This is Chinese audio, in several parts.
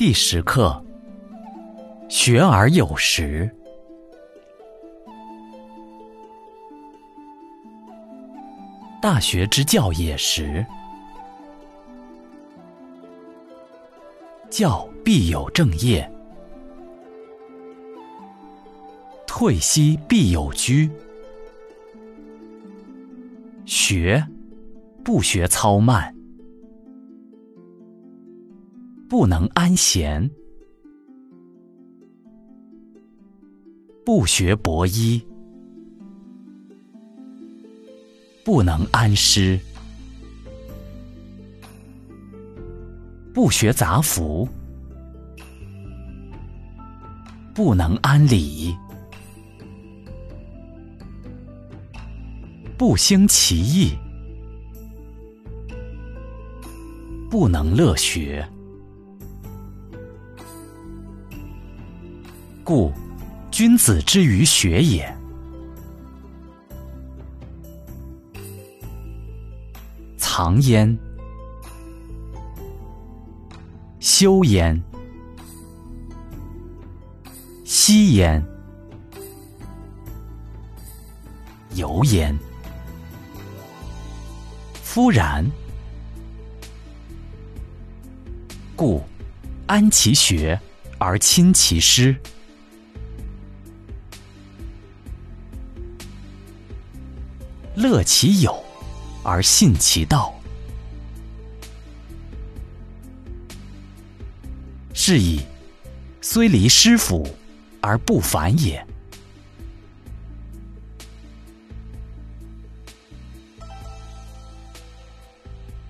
第十课：学而有时。大学之教也时，教必有正业，退息必有居。学，不学操慢，不能安闲；不学博医，不能安师；不学杂服，不能安理。不兴其意，不能乐学，故君子之于学也。藏焉，修焉，息焉，游焉。夫然，故安其学而亲其师，乐其友而信其道。是以，虽离师府而不反也。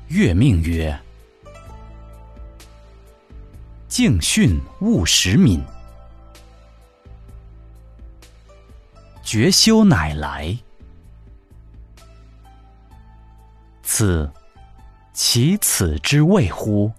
月命曰：“敬训勿使敏，觉修乃来。此其此之谓乎？”